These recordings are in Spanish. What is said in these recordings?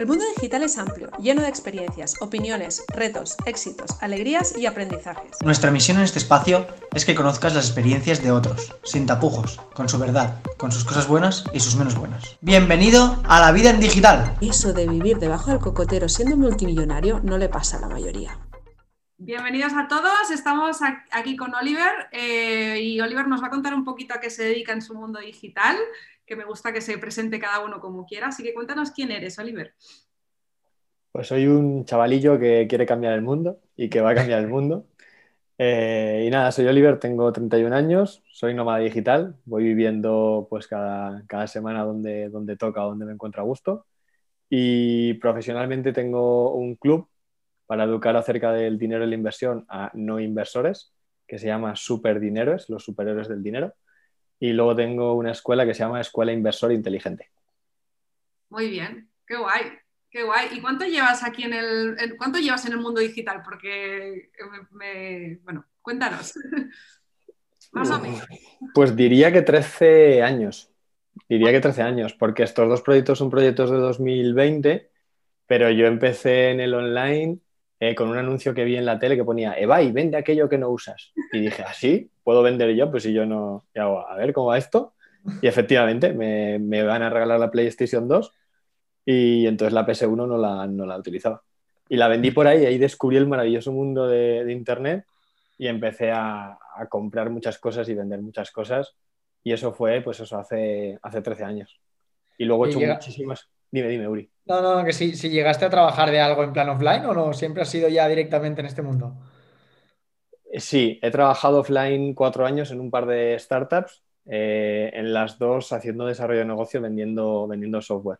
El mundo digital es amplio, lleno de experiencias, opiniones, retos, éxitos, alegrías y aprendizajes. Nuestra misión en este espacio es que conozcas las experiencias de otros, sin tapujos, con su verdad, con sus cosas buenas y sus menos buenas. Bienvenido a la vida en digital. Eso de vivir debajo del cocotero siendo multimillonario no le pasa a la mayoría. Bienvenidos a todos, estamos aquí con Oliver eh, y Oliver nos va a contar un poquito a qué se dedica en su mundo digital que me gusta que se presente cada uno como quiera. Así que cuéntanos quién eres, Oliver. Pues soy un chavalillo que quiere cambiar el mundo y que va a cambiar el mundo. Eh, y nada, soy Oliver, tengo 31 años, soy nómada digital, voy viviendo pues cada, cada semana donde, donde toca, donde me encuentro a gusto. Y profesionalmente tengo un club para educar acerca del dinero y la inversión a no inversores, que se llama Superdineros, los superhéroes del dinero y luego tengo una escuela que se llama Escuela Inversor Inteligente. Muy bien, qué guay, qué guay. ¿Y cuánto llevas aquí en el, cuánto llevas en el mundo digital? Porque me, bueno, cuéntanos. Más o menos. Pues diría que 13 años. Diría que 13 años, porque estos dos proyectos son proyectos de 2020, pero yo empecé en el online eh, con un anuncio que vi en la tele que ponía, y vende aquello que no usas. Y dije, ¿así? ¿Ah, ¿Puedo vender yo? Pues si yo no, hago? A ver, ¿cómo va esto? Y efectivamente, me, me, van a regalar la PlayStation 2 y entonces la PS1 no la, no la utilizaba. Y la vendí por ahí y ahí descubrí el maravilloso mundo de, de Internet y empecé a, a, comprar muchas cosas y vender muchas cosas. Y eso fue, pues eso, hace, hace 13 años. Y luego he hecho muchísimas... Dime, dime, Uri. No, no, que si, si llegaste a trabajar de algo en plan offline o no, siempre has sido ya directamente en este mundo. Eh, sí, he trabajado offline cuatro años en un par de startups, eh, en las dos haciendo desarrollo de negocio vendiendo, vendiendo software.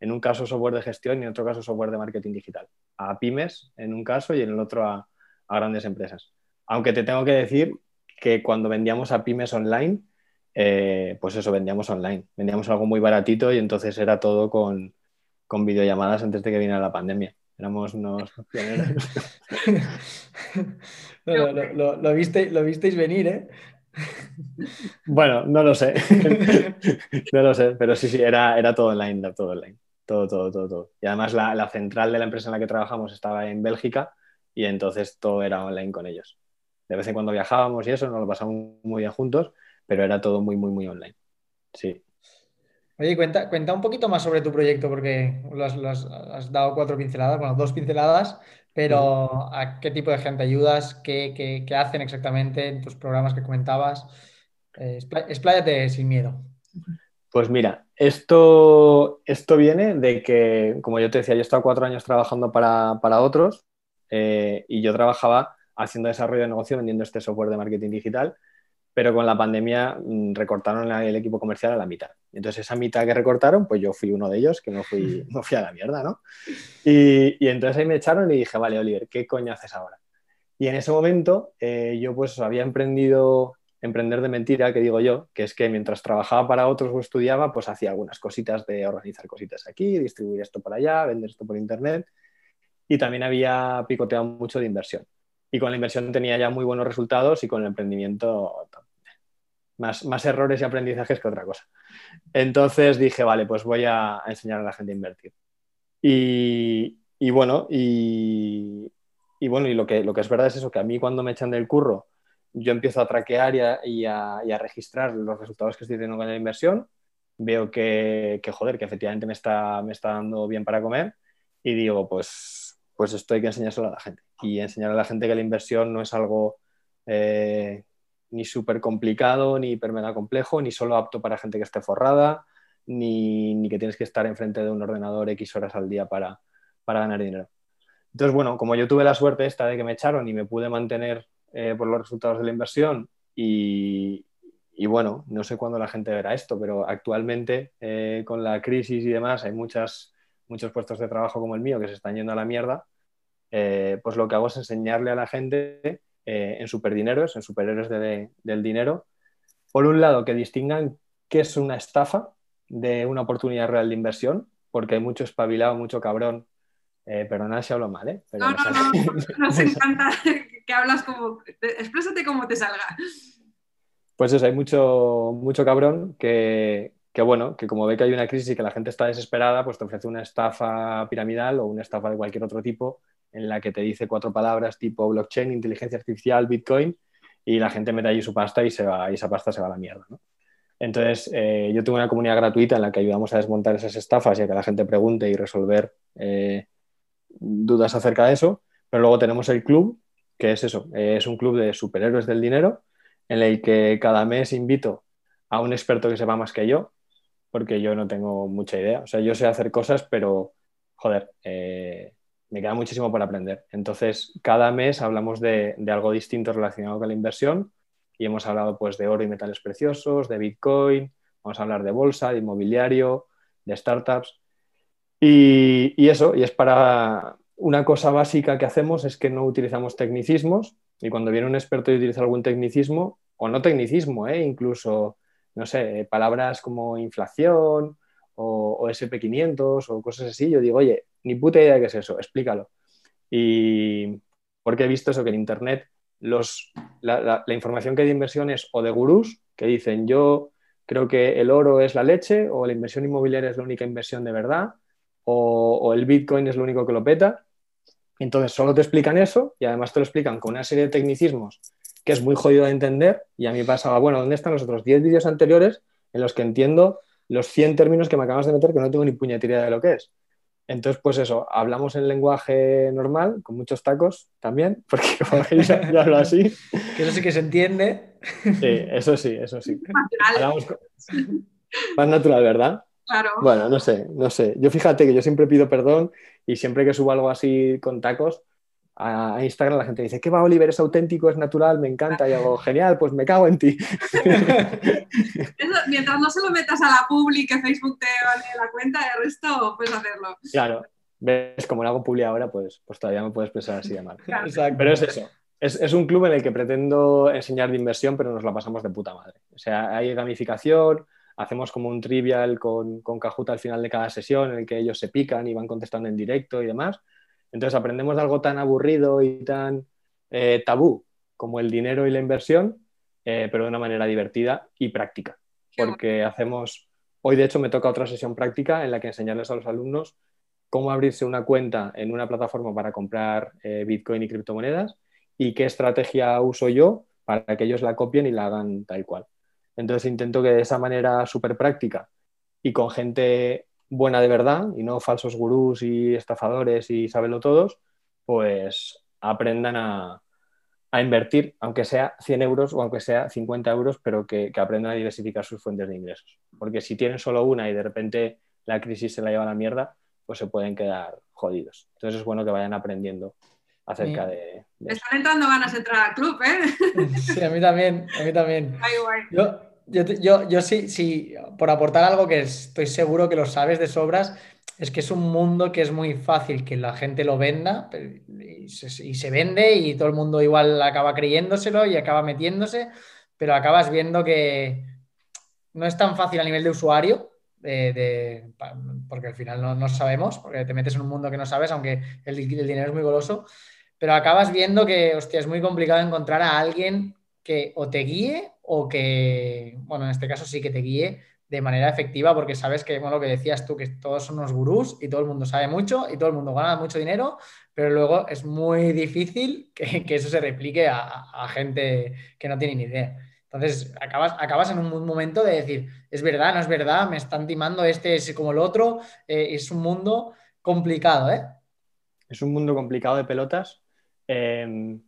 En un caso software de gestión y en otro caso software de marketing digital. A pymes en un caso y en el otro a, grandes empresas. Aunque te tengo que decir que cuando vendíamos a pymes online, eh, pues eso, vendíamos online. Vendíamos algo muy baratito y entonces era todo con, con videollamadas antes de que viniera la pandemia. Éramos unos pioneros. lo, lo, visteis venir, ¿eh? Bueno, no lo sé. no lo sé, pero sí, sí, era, era todo online, todo online. Todo, todo, todo, todo. Y además la, la, central de la empresa en la que trabajamos estaba en Bélgica y entonces todo era online con ellos. De vez en cuando viajábamos y eso, nos lo pasamos muy bien juntos, pero era todo muy, muy, muy online. Sí. Oye, cuenta, cuenta un poquito más sobre tu proyecto, porque has, dado cuatro pinceladas, bueno, dos pinceladas, pero ¿a qué tipo de gente ayudas? ¿Qué, qué, hacen exactamente en tus programas que comentabas? Eh, expláyate sin miedo. Pues mira, esto, esto viene de que, como yo te decía, yo he estado cuatro años trabajando para, para otros eh, y yo trabajaba haciendo desarrollo de negocio vendiendo este software de marketing digital pero con la pandemia mm, recortaron el equipo comercial a la mitad. Entonces, esa mitad que recortaron, pues yo fui uno de ellos, que no fui, no fui a la mierda, ¿no? Y, y, entonces ahí me echaron y dije, vale, Oliver, ¿qué coño haces ahora? Y en ese momento eh, yo pues había emprendido emprender de mentira, que digo yo, que es que mientras trabajaba para otros o estudiaba, pues hacía algunas cositas de organizar cositas aquí, distribuir esto por allá, vender esto por internet. Y también había picoteado mucho de inversión. Y con la inversión tenía ya muy buenos resultados y con el emprendimiento más, errores y aprendizajes que otra cosa. Entonces dije, vale, pues voy a, enseñar a la gente a invertir. Y, bueno, y, bueno, y lo que, lo que es verdad es eso, que a mí cuando me echan del curro, yo empiezo a traquear y a, registrar los resultados que estoy teniendo con la inversión, veo que, joder, que efectivamente me está, me está dando bien para comer y digo, pues, pues esto hay que enseñárselo a la gente. Y enseñar a la gente que la inversión no es algo eh, ni súper complicado, ni hiper mega complejo, ni solo apto para gente que esté forrada, ni, que tienes que estar enfrente de un ordenador X horas al día para, ganar dinero. Entonces, bueno, como yo tuve la suerte esta de que me echaron y me pude mantener eh, por los resultados de la inversión y, bueno, no sé cuándo la gente verá esto, pero actualmente eh, con la crisis y demás hay muchas, muchos puestos de trabajo como el mío que se están yendo a la mierda, eh, pues lo que hago es enseñarle a la gente eh, en superdineros, en superhéroes del dinero. Por un lado, que distingan qué es una estafa de una oportunidad real de inversión, porque hay mucho espabilado, mucho cabrón. Eh, perdona si hablo mal, ¿eh? no, no, no, nos encanta que hablas como... Exprésate como te salga. Pues eso, hay mucho, mucho cabrón que, que bueno, que como ve que hay una crisis y que la gente está desesperada, pues te ofrece una estafa piramidal o una estafa de cualquier otro tipo en la que te dice cuatro palabras tipo blockchain, inteligencia artificial, bitcoin, y la gente mete allí su pasta y, se va, y esa pasta se va a la mierda. Entonces, eh, yo tengo una comunidad gratuita en la que ayudamos a desmontar esas estafas y a que la gente pregunte y resolver eh, dudas acerca de eso. Pero luego tenemos el club, que es eso, eh, es un club de superhéroes del dinero, en el que cada mes invito a un experto que sepa más que yo, porque yo no tengo mucha idea. O sea, yo sé hacer cosas, pero, joder, me queda muchísimo por aprender. Entonces, cada mes hablamos de, de algo distinto relacionado con la inversión y hemos hablado pues de oro y metales preciosos, de Bitcoin, vamos a hablar de bolsa, de inmobiliario, de startups. Y, eso, y es para una cosa básica que hacemos es que no utilizamos tecnicismos y cuando viene un experto y utiliza algún tecnicismo, o no tecnicismo, ¿eh? incluso, no sé, palabras como inflación o, o SP500 o cosas así, yo digo, oye, ni puta idea de qué es eso, explícalo. Y porque he visto eso, que en Internet los, la, información que hay de inversiones o de gurús que dicen yo creo que el oro es la leche o la inversión inmobiliaria es la única inversión de verdad o, el Bitcoin es lo único que lo peta. Entonces solo te explican eso y además te lo explican con una serie de tecnicismos que es muy jodido de entender y a mí pasaba, bueno, ¿dónde están los otros 10 vídeos anteriores en los que entiendo los 100 términos que me acabas de meter que no tengo ni puñetería de lo que es? Entonces, pues eso, hablamos en lenguaje normal, con muchos tacos también, porque como veis, yo hablo así. Que eso sí que se entiende. Sí, eso sí, eso sí. Más natural, ¿verdad? Claro. Bueno, no sé, no sé. Yo fíjate que yo siempre pido perdón y siempre que subo algo así con tacos, a Instagram la gente dice, ¿qué va Oliver? Es auténtico, es natural, me encanta. Y hago, genial, pues me cago en ti. mientras no se lo metas a la publi, que Facebook te vale la cuenta, el resto puedes hacerlo. Claro, ves, como lo hago publi ahora, pues, pues todavía me puedes expresar así de mal. Pero es eso. Es, es, un club en el que pretendo enseñar de inversión, pero nos la pasamos de puta madre. O sea, hay gamificación, hacemos como un trivial con, con Kahoot al final de cada sesión en el que ellos se pican y van contestando en directo y demás. Entonces aprendemos algo tan aburrido y tan eh, tabú como el dinero y la inversión, eh, pero de una manera divertida y práctica. Porque hacemos, hoy de hecho me toca otra sesión práctica en la que enseñarles a los alumnos cómo abrirse una cuenta en una plataforma para comprar eh, Bitcoin y criptomonedas y qué estrategia uso yo para que ellos la copien y la hagan tal cual. Entonces intento que de esa manera súper práctica y con gente buena de verdad y no falsos gurús y estafadores y sábelo todos, pues aprendan a, invertir, aunque sea 100 euros o aunque sea 50 euros, pero que, aprendan a diversificar sus fuentes de ingresos. Porque si tienen solo una y de repente la crisis se la lleva a la mierda, pues se pueden quedar jodidos. Entonces es bueno que vayan aprendiendo acerca de, están entrando ganas de entrar al club, ¿eh? Sí, a mí también, a mí también. Yo, yo, yo, sí, sí, por aportar algo que estoy seguro que lo sabes de sobras, es que es un mundo que es muy fácil que la gente lo venda y se, vende y todo el mundo igual acaba creyéndoselo y acaba metiéndose, pero acabas viendo que no es tan fácil a nivel de usuario, porque al final no, sabemos, porque te metes en un mundo que no sabes, aunque el, el dinero es muy goloso, pero acabas viendo que, hostia, es muy complicado encontrar a alguien que o te guíe o que, bueno, en este caso sí que te guíe de manera efectiva porque sabes que, bueno, lo que decías tú, que todos son unos gurús y todo el mundo sabe mucho y todo el mundo gana mucho dinero, pero luego es muy difícil que, eso se replique a, gente que no tiene ni idea. Entonces, acabas, acabas en un momento de decir, es verdad, no es verdad, me están timando este es como el otro, eh, es un mundo complicado, ¿eh? Es un mundo complicado de pelotas. Em,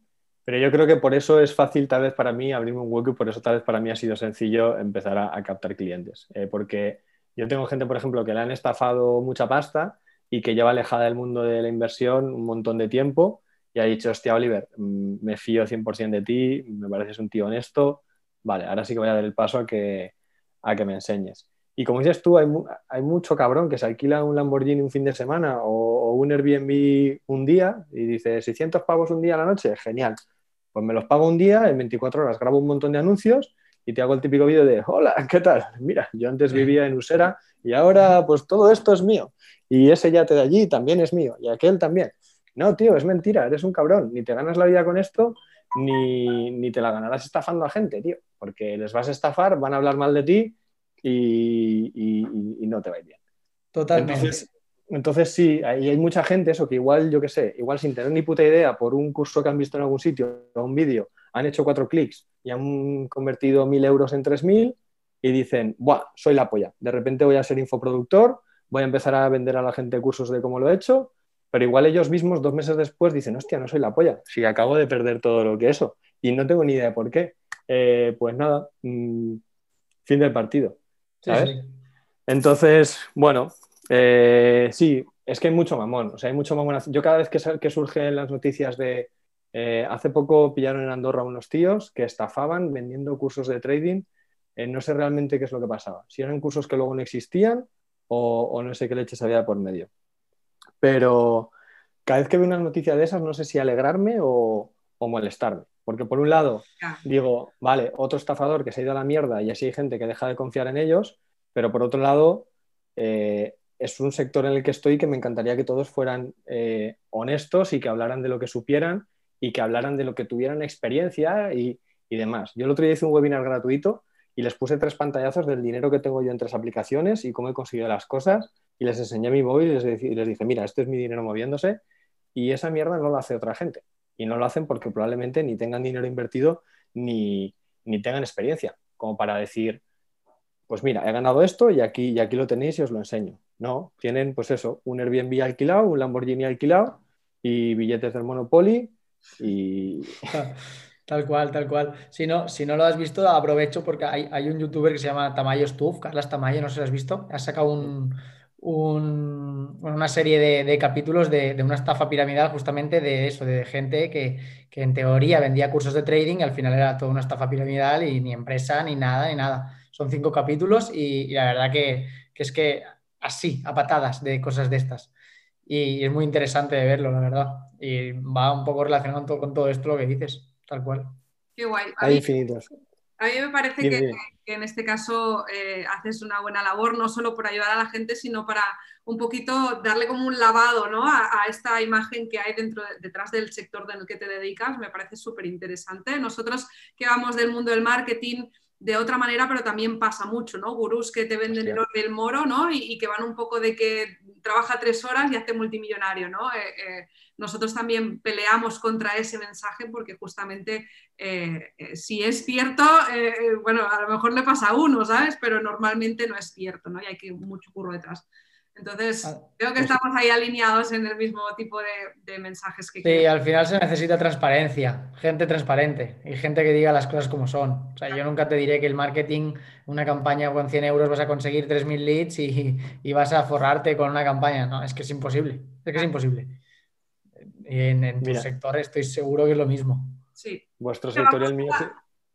pero yo creo que por eso es fácil tal vez para mí abrirme un hueco y por eso tal vez para mí ha sido sencillo empezar a, captar clientes. Eh, porque yo tengo gente, por ejemplo, que le han estafado mucha pasta y que lleva alejada del mundo de la inversión un montón de tiempo y ha dicho, hostia, Oliver, mm, me fío 100% de ti, me pareces un tío honesto, vale, ahora sí que voy a dar el paso a que, a que me enseñes. Y como dices tú, hay, mucho cabrón que se alquila un Lamborghini un fin de semana o, o, un Airbnb un día y dice 600 pavos un día a la noche, genial. Pues me los pago un día, en 24 horas grabo un montón de anuncios y te hago el típico vídeo de, hola, ¿qué tal? Mira, yo antes vivía en Usera y ahora pues todo esto es mío. Y ese yate de allí también es mío y aquel también. No, tío, es mentira, eres un cabrón. Ni te ganas la vida con esto, ni, ni te la ganarás estafando a gente, tío. Porque les vas a estafar, van a hablar mal de ti y, y no te va a ir bien. Totalmente. Entonces, entonces sí, hay, hay mucha gente, eso que igual, yo qué sé, igual sin tener ni puta idea por un curso que han visto en algún sitio o un vídeo, han hecho cuatro clics y han convertido mil euros en tres mil y dicen, ¡buah! Soy la polla. De repente voy a ser infoproductor, voy a empezar a vender a la gente cursos de cómo lo he hecho, pero igual ellos mismos dos meses después dicen, hostia, no soy la polla, si acabo de perder todo lo que eso y no tengo ni idea de por qué. Eh, pues nada, mm, fin del partido. Sí, ¿sabes? sí. Entonces, bueno, eh, sí, es que hay mucho mamón. O sea, hay mucho mamón. Yo cada vez que, surgen las noticias de... eh, hace poco pillaron en Andorra unos tíos que estafaban vendiendo cursos de trading. Eh, no sé realmente qué es lo que pasaba. Si eran cursos que luego no existían o, o no sé qué leches había por medio. Pero cada vez que veo una noticia de esas, no sé si alegrarme o, o molestarme. Porque por un lado, digo, vale, otro estafador que se ha ido a la mierda y así hay gente que deja de confiar en ellos, pero por otro lado, eh, es un sector en el que estoy que me encantaría que todos fueran eh, honestos y que hablaran de lo que supieran y que hablaran de lo que tuvieran experiencia y, y demás. Yo el otro día hice un webinar gratuito y les puse tres pantallazos del dinero que tengo yo en tres aplicaciones y cómo he conseguido las cosas y les enseñé mi móvil y les, dije, mira, este es mi dinero moviéndose y esa mierda no lo hace otra gente. Y no lo hacen porque probablemente ni tengan dinero invertido ni, ni tengan experiencia, como para decir, pues mira, he ganado esto y aquí, y aquí lo tenéis y os lo enseño. No, tienen pues eso, un Airbnb alquilado, un Lamborghini alquilado y billetes del Monopoly y... Tal cual, tal cual. Si no, si no lo has visto, aprovecho porque hay, hay un youtuber que se llama Tamayo Stuf, Carlas Tamayo, no sé si lo has visto. Ha sacado un, un- una serie de, de capítulos de, de una estafa piramidal justamente de eso, de gente que, que en teoría vendía cursos de trading y al final era toda una estafa piramidal y ni empresa, ni nada, ni nada. Son cinco capítulos y, y la verdad que, que es que así, a patadas de cosas de estas. Y es muy interesante de verlo, la verdad. Y va un poco relacionado con todo, con todo esto lo que dices, tal cual. Qué guay. A Hay mí, infinitos. a mí me parece que, dime. que en este caso eh, haces una buena labor, no solo por ayudar a la gente, sino para un poquito darle como un lavado ¿no? a, a esta imagen que hay dentro, detrás del sector en el que te dedicas. Me parece súper interesante. Nosotros que vamos del mundo del marketing de otra manera, pero también pasa mucho, ¿no? Gurús que te venden Hostia. el moro, ¿no? Y, y que van un poco de que trabaja tres horas y hace multimillonario, ¿no? Eh, eh, nosotros también peleamos contra ese mensaje porque justamente eh, si es cierto, bueno, a lo mejor le pasa a uno, ¿sabes? Pero normalmente no es cierto, ¿no? Y hay que mucho curro detrás. Entonces, Ah, creo que pues- estamos ahí alineados en el mismo tipo de, de mensajes que Sí, al final se necesita transparencia, gente transparente y gente que diga las cosas como son. O sea, yo nunca te diré que el marketing, una campaña con 100 euros vas a conseguir 3.000 leads y, y vas a forrarte con una campaña. No, es que es imposible, es que es imposible. Y en, en tu Mira. sector estoy seguro que es lo mismo. Sí. Vuestro sector y el mío...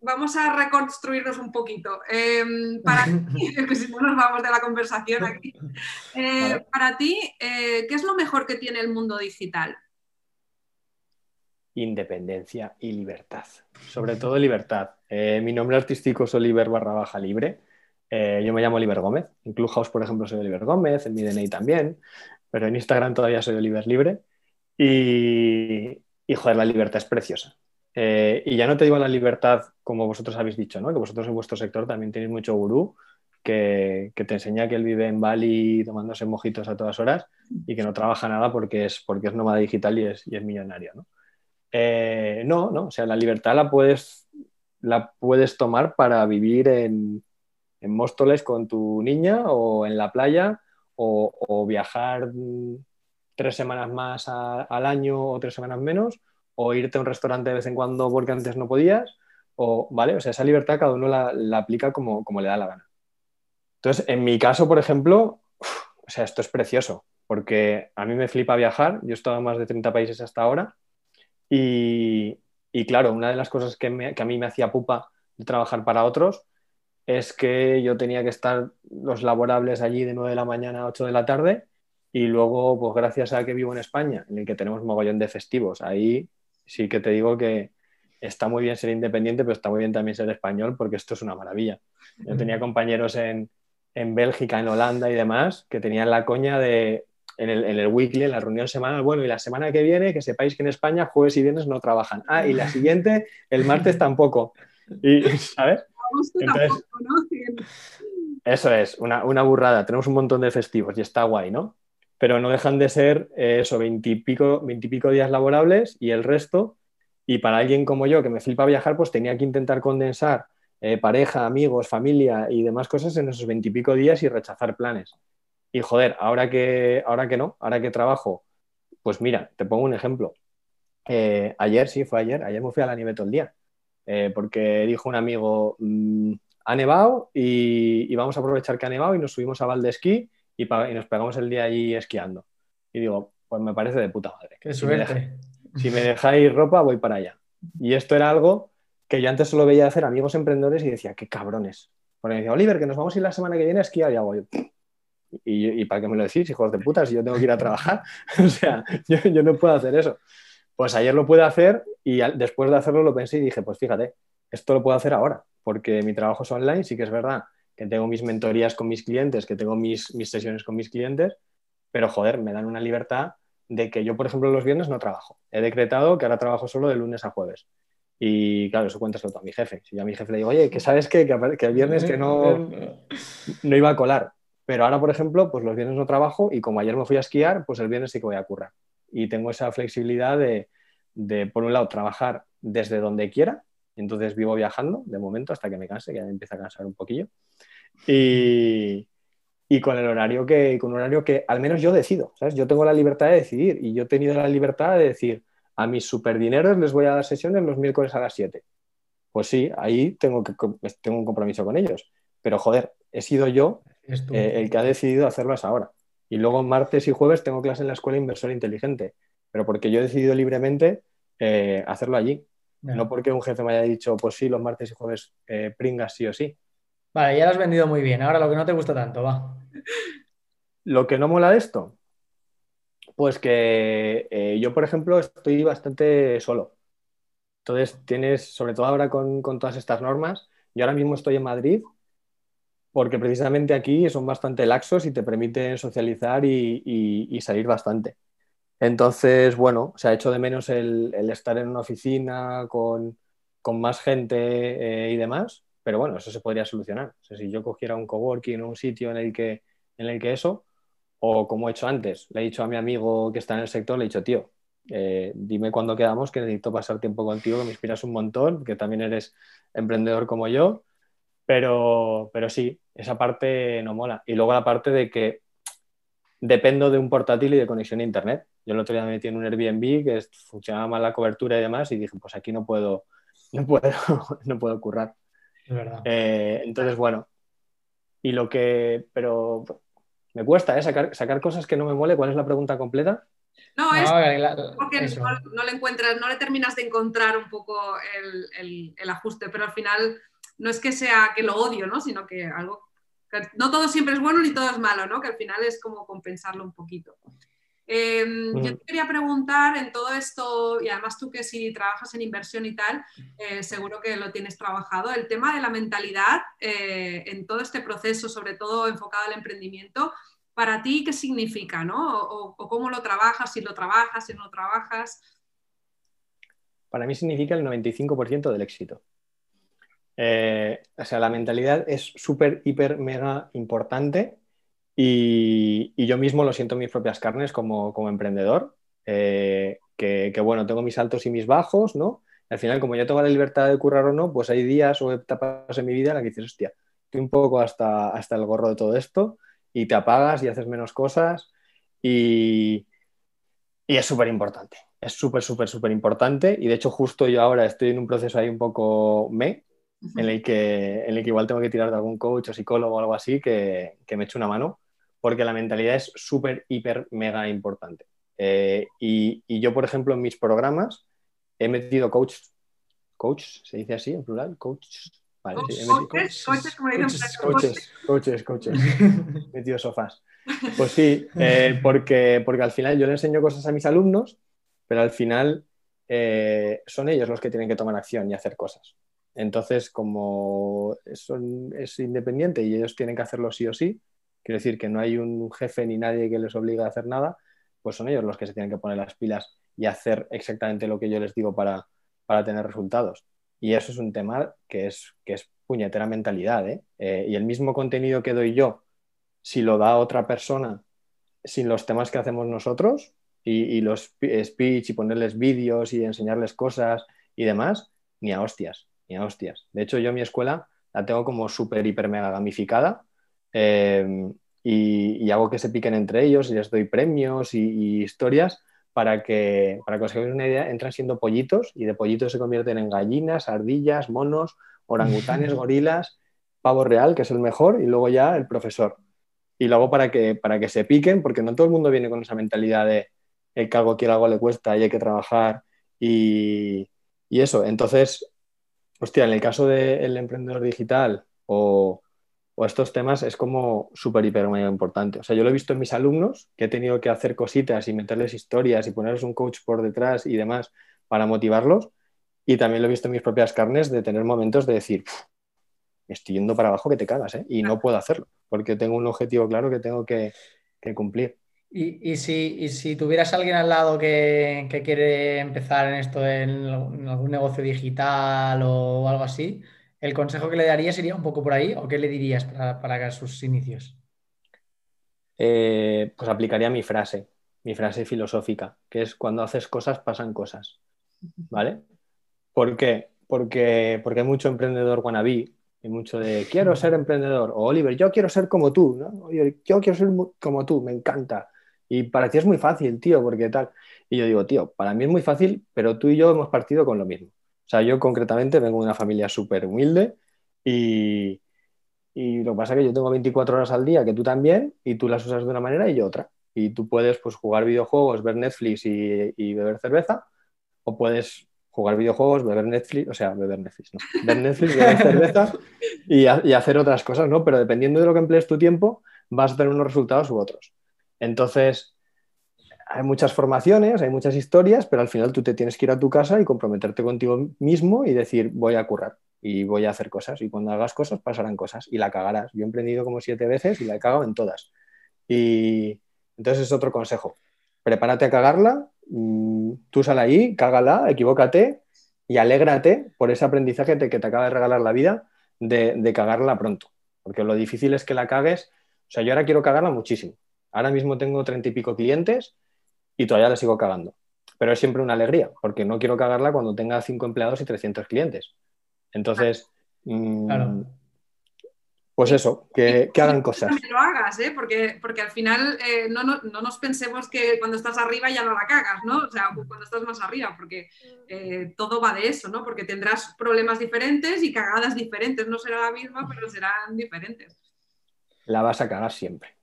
Vamos a reconstruirnos un poquito. Eh, para ti, que si no nos vamos de la conversación aquí. Eh, Vale. Para ti, eh, ¿qué es lo mejor que tiene el mundo digital? independencia y libertad. Sobre todo libertad. Eh, mi nombre artístico es Oliver barra baja libre. Eh, yo me llamo Oliver Gómez. En Clubhouse, por ejemplo, soy Oliver Gómez, en mi DNI también, pero en Instagram todavía soy Oliver Libre. Y, y joder, la libertad es preciosa. Eh, y ya no te digo la libertad como vosotros habéis dicho, ¿no? que vosotros en vuestro sector también tenéis mucho gurú que, que te enseña que él vive en Bali tomándose mojitos a todas horas y que no trabaja nada porque es, porque es nómada digital y es, y es millonario. ¿no? Eh, no, no, o sea, la libertad la puedes, la puedes tomar para vivir en, en Móstoles con tu niña o en la playa o, o viajar tres semanas más a- al año o tres semanas menos o irte a un restaurante de vez en cuando porque antes no podías o, ¿vale? O sea, esa libertad cada uno la, la aplica como, como le da la gana. Entonces, en mi caso, por ejemplo, uf, o sea, esto es precioso porque a mí me flipa viajar, yo he estado en más de 30 países hasta ahora y, y claro, una de las cosas que, me- que a mí me hacía pupa de trabajar para otros es que yo tenía que estar los laborables allí de 9 de la mañana a 8 de la tarde y luego, pues gracias a que vivo en España, en el que tenemos mogollón de festivos, ahí sí que te digo que está muy bien ser independiente, pero está muy bien también ser español porque esto es una maravilla. Yo tenía compañeros en, en Bélgica, en Holanda y demás que tenían la coña de, en el, en el weekly, en la reunión semanal, bueno, y la semana que viene, que sepáis que en España jueves y viernes no trabajan. Ah, y la siguiente, el martes tampoco. Y, ¿sabes? Entonces-. Eso es, una, una burrada. Tenemos un montón de festivos y está guay, ¿no? Pero no dejan de ser eh, eso, veintipico veintipico días laborables y el resto. Y para alguien como yo, que me flipa viajar, pues tenía que intentar condensar eh, pareja, amigos, familia y demás cosas en esos veintipico días y rechazar planes. Y joder, ahora que, ahora que no, ahora que trabajo, pues mira, te pongo un ejemplo. Eh, ayer, sí, fue ayer, ayer me fui a la nieve todo el día, eh, porque dijo un amigo, mm, ha nevado y, vamos a aprovechar que ha nevado y nos subimos a Valdesquí y, y nos pegamos el día allí esquiando. Y digo, pues me parece de puta madre. Qué suerte. Si me, dejáis ropa, voy para allá. Y esto era algo que yo antes solo veía hacer amigos emprendedores y decía, qué cabrones. Porque me decía, Oliver, que nos vamos a ir la semana que viene a esquiar. Y hago yo, ¿Y, para qué me lo decís, hijos de puta, si yo tengo que ir a trabajar? o sea, yo, yo, no puedo hacer eso. Pues ayer lo pude hacer y después de hacerlo lo pensé y dije, pues fíjate, esto lo puedo hacer ahora, porque mi trabajo es online, sí que es verdad que tengo mis mentorías con mis clientes, que tengo mis, mis sesiones con mis clientes, pero joder, me dan una libertad de que yo, por ejemplo, los viernes no trabajo. He decretado que ahora trabajo solo de lunes a jueves. Y claro, eso cuéntaselo todo a mi jefe. Si yo a mi jefe le digo, oye, que sabes que, que, el viernes que no, no iba a colar. Pero ahora, por ejemplo, pues los viernes no trabajo y como ayer me fui a esquiar, pues el viernes sí que voy a currar. Y tengo esa flexibilidad de, por un lado, trabajar desde donde quiera. Entonces vivo viajando de momento hasta que me canse, que ya me empieza a cansar un poquillo. Y, y con el horario que, con un horario que al menos yo decido, ¿sabes? Yo tengo la libertad de decidir y yo he tenido la libertad de decir, a mis superdineros les voy a dar sesiones los miércoles a las 7. Pues sí, ahí tengo, que, tengo un compromiso con ellos. Pero joder, he sido yo eh, el que ha decidido hacerlo es ahora. Y luego martes y jueves tengo clase en la escuela Inversor Inteligente, pero porque yo he decidido libremente eh, hacerlo allí. No porque un jefe me haya dicho, pues sí, los martes y jueves eh, pringas sí o sí. Vale, ya lo has vendido muy bien. Ahora lo que no te gusta tanto, va. Lo que no mola de esto, pues que yo, por ejemplo, estoy bastante solo. Entonces, tienes, sobre todo ahora con, con todas estas normas, yo ahora mismo estoy en Madrid porque precisamente aquí son bastante laxos y te permiten socializar y, salir bastante. Entonces, bueno, se ha hecho de menos el, estar en una oficina con, más gente eh, y demás, pero bueno, eso se podría solucionar. si yo cogiera un coworking o un sitio en el, que, en el que eso, o como he hecho antes, le he dicho a mi amigo que está en el sector, le he dicho, tío, eh, dime cuándo quedamos, que necesito pasar tiempo contigo, que me inspiras un montón, que también eres emprendedor como yo pero, pero sí, esa parte no mola. Y luego la parte de que dependo de un portátil y de conexión a internet. Yo el otro día me metí en un Airbnb que funcionaba mal la cobertura y demás y dije, pues aquí no puedo, no puedo, no puedo currar. Es verdad. Eh, entonces, bueno, y lo que, pero me cuesta ¿eh? sacar, sacar cosas que no me mole. ¿Cuál es la pregunta completa? No, es porque no, le encuentras, no le terminas de encontrar un poco el, el ajuste, pero al final no es que sea que lo odio, ¿no? Sino que algo, no todo siempre es bueno ni todo es malo, ¿no? Que al final es como compensarlo un poquito. Em, yo te quería preguntar en todo esto, y además tú que si trabajas en inversión y tal, eh, seguro que lo tienes trabajado, el tema de la mentalidad eh, en todo este proceso, sobre todo enfocado al emprendimiento, para ti, ¿qué significa? ¿no? O, o, cómo lo trabajas, si lo trabajas, si no lo trabajas? Para mí significa el 95% del éxito. Eh, o sea, la mentalidad es súper, hiper, mega importante y, yo mismo lo siento en mis propias carnes como, emprendedor, eh, que, bueno, tengo mis altos y mis bajos, ¿no? al final, como yo tengo la libertad de currar o no, pues hay días o etapas en mi vida en las que dices, hostia, estoy un poco hasta, hasta el gorro de todo esto y te apagas y haces menos cosas y, y es súper importante. Es súper, súper, súper importante y de hecho justo yo ahora estoy en un proceso ahí un poco me, en el, que, en el que igual tengo que tirar de algún coach o psicólogo o algo así que, que me eche una mano, porque la mentalidad es súper, hiper, mega importante. Eh, y, y, yo, por ejemplo, en mis programas he metido coach, coach, se dice así en plural, coach. Vale, sí, coaches, coaches, coaches, coaches, coaches, he metido sofás. Pues sí, eh, porque, porque al final yo le enseño cosas a mis alumnos, pero al final eh, son ellos los que tienen que tomar acción y hacer cosas. Entonces, como es independiente y ellos tienen que hacerlo sí o sí, quiero decir que no hay un jefe ni nadie que les obligue a hacer nada, pues son ellos los que se tienen que poner las pilas y hacer exactamente lo que yo les digo para, tener resultados. Y eso es un tema que es, que es puñetera mentalidad. ¿eh? Eh, y el mismo contenido que doy yo, si lo da otra persona sin los temas que hacemos nosotros y, los speech y ponerles vídeos y enseñarles cosas y demás, ni a hostias, ni a hostias. De hecho, yo mi escuela la tengo como súper, hiper, mega gamificada. Eh, y, hago que se piquen entre ellos y les doy premios y, historias para que, para que os hagáis una idea, entran siendo pollitos y de pollitos se convierten en gallinas, ardillas, monos, orangutanes, gorilas, pavo real, que es el mejor, y luego ya el profesor. Y luego para que, para que se piquen, porque no todo el mundo viene con esa mentalidad de el que algo quiere algo le cuesta y hay que trabajar y, y eso. Entonces, hostia, en el caso del emprendedor digital o, o estos temas es como súper, hiper, muy importante. O sea, yo lo he visto en mis alumnos, que he tenido que hacer cositas y meterles historias y ponerles un coach por detrás y demás para motivarlos. Y también lo he visto en mis propias carnes de tener momentos de decir, estoy yendo para abajo que te cagas, ¿eh? Y no puedo hacerlo, porque tengo un objetivo claro que tengo que, cumplir. Y, si, si, tuvieras alguien al lado que, quiere empezar en esto, en algún negocio digital o algo así, ¿El consejo que le daría sería un poco por ahí o qué le dirías para, para sus inicios? Eh, pues aplicaría mi frase, mi frase filosófica, que es cuando haces cosas pasan cosas. ¿Vale? ¿Por qué? Porque, porque hay mucho emprendedor wannabe, hay mucho de quiero ser emprendedor, o Oliver, yo quiero ser como tú, ¿no? yo quiero ser como tú, me encanta. Y para ti es muy fácil, tío, porque tal. Y yo digo, tío, para mí es muy fácil, pero tú y yo hemos partido con lo mismo. O sea, yo concretamente vengo de una familia súper humilde y, y, lo que pasa es que yo tengo 24 horas al día, que tú también, y tú las usas de una manera y yo otra. Y tú puedes pues, jugar videojuegos, ver Netflix y, beber cerveza, o puedes jugar videojuegos, beber Netflix, o sea, beber Netflix, no, ver Netflix, beber cerveza y, y, hacer otras cosas, ¿no? Pero dependiendo de lo que emplees tu tiempo, vas a tener unos resultados u otros. Entonces, hay muchas formaciones, hay muchas historias, pero al final tú te tienes que ir a tu casa y comprometerte contigo mismo y decir, voy a currar y voy a hacer cosas. Y cuando hagas cosas, pasarán cosas y la cagarás. Yo he emprendido como siete veces y la he cagado en todas. Y entonces es otro consejo. Prepárate a cagarla, mm, tú sal ahí, cágala, equivócate y alégrate por ese aprendizaje que te acaba de regalar la vida de, de cagarla pronto. Porque lo difícil es que la cagues. O sea, yo ahora quiero cagarla muchísimo. Ahora mismo tengo treinta y pico clientes y todavía la sigo cagando. Pero es siempre una alegría, porque no quiero cagarla cuando tenga cinco empleados y 300 clientes. Entonces, mm, pues eso, que, hagan cosas. Que lo hagas, ¿eh? porque, porque al final eh, no, nos pensemos que cuando estás arriba ya no la cagas, ¿no? O sea, cuando estás más arriba, porque eh, todo va de eso, ¿no? Porque tendrás problemas diferentes y cagadas diferentes. No será la misma, pero serán diferentes. La vas a cagar siempre.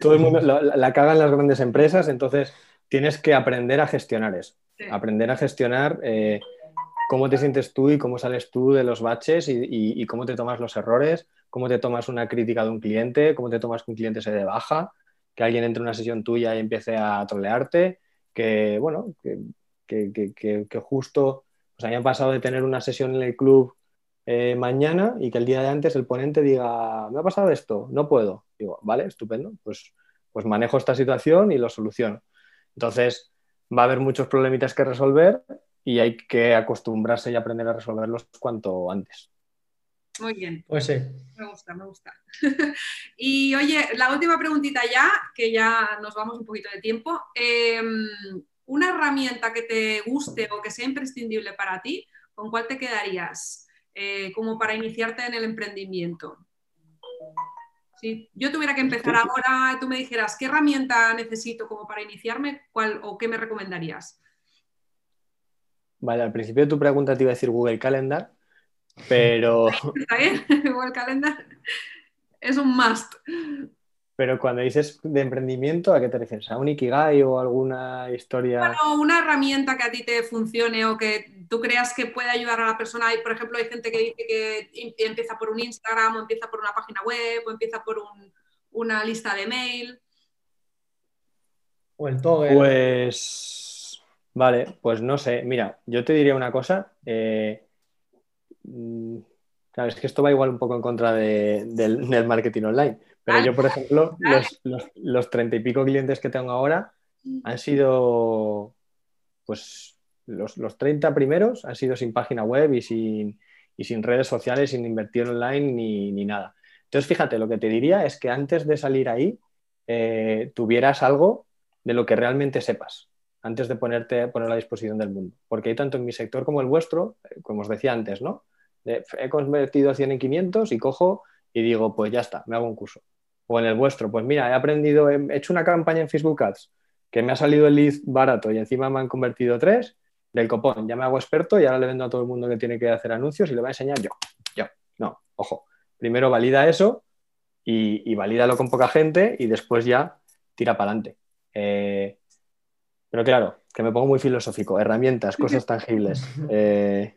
Todo el mundo la, cagan las grandes empresas, entonces tienes que aprender a gestionar eso. Aprender a gestionar eh, cómo te sientes tú y cómo sales tú de los baches y, cómo te tomas los errores, cómo te tomas una crítica de un cliente, cómo te tomas que un cliente se de baja, que alguien entre en una sesión tuya y empiece a trolearte, que bueno, que, que, justo, pues a mí ha pasado de tener una sesión en el club eh, mañana y que el día de antes el ponente diga, me ha pasado esto, no puedo. Digo, vale, estupendo, pues, pues manejo esta situación y lo soluciono. Entonces, va a haber muchos problemitas que resolver y hay que acostumbrarse y aprender a resolverlos cuanto antes. Muy bien. Pues sí. Me gusta, me gusta. y oye, la última preguntita ya, que ya nos vamos un poquito de tiempo. Em, una herramienta que te guste o que sea imprescindible para ti, ¿con cuál te quedarías? Eh, como para iniciarte en el emprendimiento? Si yo tuviera que empezar ahora, tú me dijeras, ¿qué herramienta necesito como para iniciarme ¿cuál, o qué me recomendarías? Vale, al principio de tu pregunta te iba a decir Google Calendar, pero... Está bien, Google Calendar es un must. Pero cuando dices de emprendimiento, ¿a qué te refieres? ¿A un Ikigai o alguna historia? Bueno, una herramienta que a ti te funcione o que tú creas que puede ayudar a la persona. Por ejemplo, hay gente que dice que empieza por un Instagram o empieza por una página web o empieza por una lista de mail. O el Toggle. Pues, vale, pues no sé. Mira, yo te diría una cosa. Eh, mm, claro, es que esto va igual un poco en contra del marketing online pero yo, por ejemplo, los, treinta y pico clientes que tengo ahora han sido, pues, los, los 30 primeros han sido sin página web y sin, y sin redes sociales, sin invertir online ni, ni, nada. Entonces, fíjate, lo que te diría es que antes de salir ahí, eh, tuvieras algo de lo que realmente sepas, antes de ponerte poner a disposición del mundo. Porque hay tanto en mi sector como el vuestro, eh, como os decía antes, ¿no? he convertido 100 en 500 y cojo y digo, pues ya está, me hago un curso. O en el vuestro, pues mira, he aprendido, he hecho una campaña en Facebook Ads que me ha salido el lead barato y encima me han convertido tres del copón. Ya me hago experto y ahora le vendo a todo el mundo que tiene que hacer anuncios y le voy a enseñar yo. Yo. No, ojo. Primero valida eso y, y valídalo con poca gente y después ya tira para adelante. Eh, pero claro, que me pongo muy filosófico. Herramientas, cosas tangibles. Eh,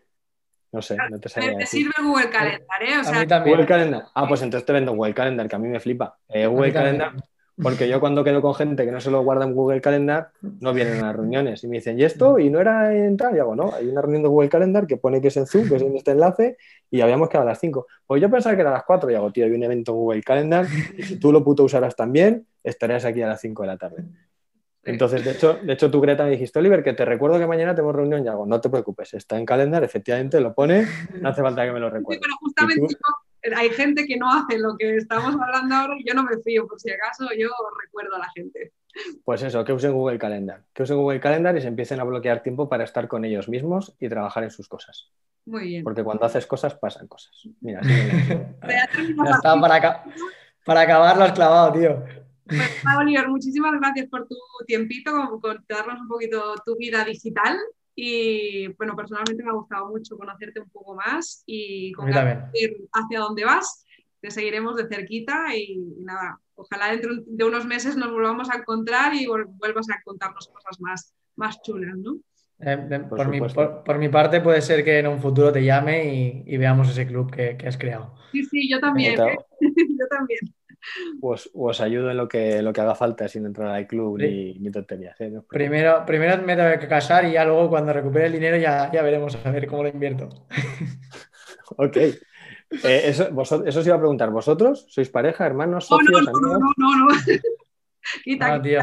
no sé, no te sabía Te sirve Google Calendar, ¿eh? O sea, a mí también. Google Calendar. Ah, pues entonces te vendo Google Calendar, que a mí me flipa. Eh, Google Calendar, porque yo cuando quedo con gente que no se lo guarda en Google Calendar, no vienen a las reuniones y me dicen, ¿y esto? ¿Y no era en tal? Y hago, no, hay una reunión de Google Calendar que pone que es en Zoom, que es en este enlace, y habíamos quedado a las 5. Pues yo pensaba que era a las 4 y hago, tío, hay un evento en Google Calendar, y si tú lo puto usarás también, estarás aquí a las 5 de la tarde. Entonces, de hecho, de hecho, tú, Greta, me dijiste, Oliver, que te recuerdo que mañana tenemos reunión y hago, no te preocupes, está en calendar, efectivamente lo pone, no hace falta que me lo sí, recuerde. pero justamente yo- hay gente que no hace lo que estamos hablando ahora y yo no me fío, por si acaso yo recuerdo a la gente. Pues eso, que usen Google Calendar, que usen Google Calendar y se empiecen a bloquear tiempo para estar con ellos mismos y trabajar en sus cosas. Muy bien. Porque cuando haces cosas, pasan cosas. Mira, me Ya está, para, para acabar lo has clavado, tío. Pues, nada, Oliver, muchísimas gracias por tu tiempito, con, con darnos un poquito tu vida digital. Y bueno, personalmente me ha gustado mucho conocerte un poco más y con ir hacia dónde vas. Te seguiremos de cerquita y, y nada, ojalá dentro de unos meses nos volvamos a encontrar y vuelvas a contarnos cosas más, más chulas, ¿no? Eh, de- Por por, mi, por- por parte, puede ser que en un futuro te llame y, y veamos ese club que, que has creado. Sí, sí, yo también. ¿eh? yo también. Os, os ayudo en lo que, lo que haga falta sin entrar al club Sí. ni, ni tonterías. ¿eh? No. Primero, primero me tengo que casar y ya luego cuando recupere el dinero ya, ya veremos a ver cómo lo invierto. Ok. Eh, eso, vosot- eso os iba a preguntar, ¿vosotros sois pareja, hermanos, Oh, socios, no, no, no, amigos? no, no, no. Quita, Ah, tío.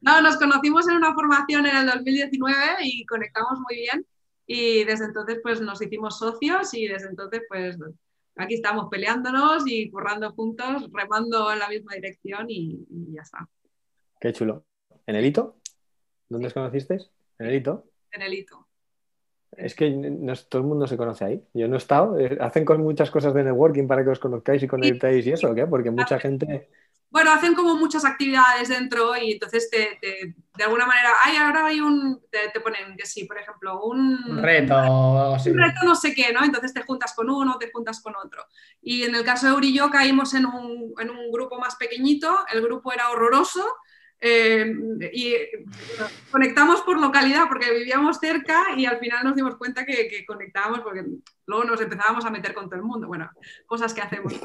No, nos conocimos en una formación en el 2019 y conectamos muy bien y desde entonces pues nos hicimos socios y desde entonces pues aquí estamos peleándonos y currando juntos, remando en la misma dirección y, y ya está, Qué chulo. ¿En el hito? ¿Dónde os conocisteis? En el hito. en el hito. Es que no todo el mundo se conoce ahí. Yo no he estado. eh, Hacen con muchas cosas de networking para que os conozcáis y conectéis y eso, ¿o ¿qué? Porque mucha gente. Bueno, hacen como muchas actividades dentro y entonces te, te- de alguna manera, ay, ahora hay un, te, te ponen que sí, por ejemplo, un, Un reto o algo así. un reto no sé qué, ¿no? Entonces te juntas con uno, te juntas con otro. Y en el caso de Uri y yo caímos en un, en un grupo más pequeñito, el grupo era horroroso eh, y bueno, conectamos por localidad porque vivíamos cerca y al final nos dimos cuenta que, que conectábamos porque luego nos empezábamos a meter con todo el mundo. Bueno, cosas que hacemos.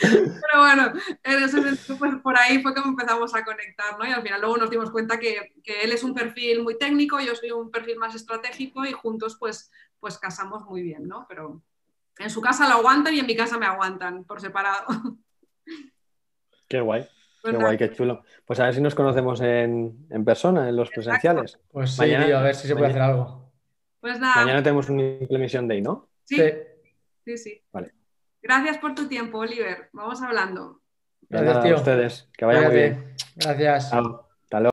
Pero bueno, en ese sentido, pues, por ahí fue como empezamos a conectar, ¿no? Y al final luego nos dimos cuenta que, que él es un perfil muy técnico, yo soy un perfil más estratégico y juntos pues, pues casamos muy bien, ¿no? Pero en su casa lo aguantan y en mi casa me aguantan por separado. Qué guay. Qué guay, qué chulo. Pues a ver si nos conocemos en, en persona, en los presenciales. Pues sí, Mañana- tío, a ver si se puede mañana- hacer algo. pues nada, Mañana tenemos un Implementation Day, ¿no? sí, Sí. sí, sí. Vale. Gracias por tu tiempo, Oliver. Vamos hablando. Gracias, nada, tío. a ustedes. Que vaya muy bien. Gracias. Chao.